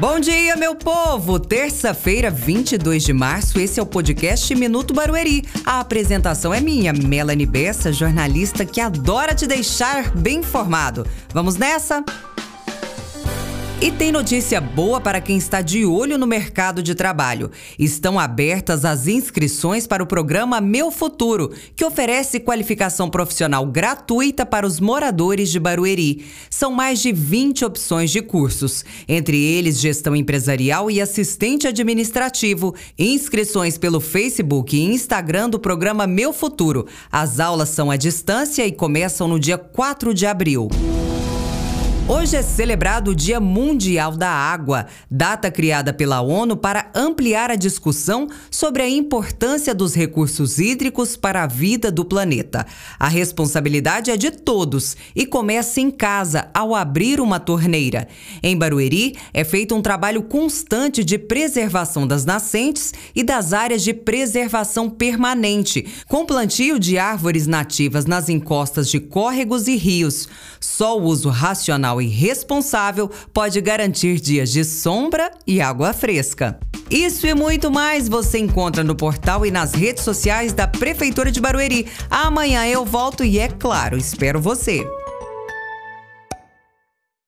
Bom dia, meu povo! Terça-feira, 22 de março, esse é o podcast Minuto Barueri. A apresentação é minha, Melanie Bessa, jornalista que adora te deixar bem informado. Vamos nessa? E tem notícia boa para quem está de olho no mercado de trabalho. Estão abertas as inscrições para o programa Meu Futuro, que oferece qualificação profissional gratuita para os moradores de Barueri. São mais de 20 opções de cursos, entre eles gestão empresarial e assistente administrativo. Inscrições pelo Facebook e Instagram do programa Meu Futuro. As aulas são à distância e começam no dia 4 de abril. Hoje é celebrado o Dia Mundial da Água, data criada pela ONU para ampliar a discussão sobre a importância dos recursos hídricos para a vida do planeta. A responsabilidade é de todos e começa em casa ao abrir uma torneira. Em Barueri, é feito um trabalho constante de preservação das nascentes e das áreas de preservação permanente, com plantio de árvores nativas nas encostas de córregos e rios. Só o uso racional e responsável pode garantir dias de sombra e água fresca. Isso e muito mais você encontra no portal e nas redes sociais da Prefeitura de Barueri. Amanhã eu volto e, é claro, espero você.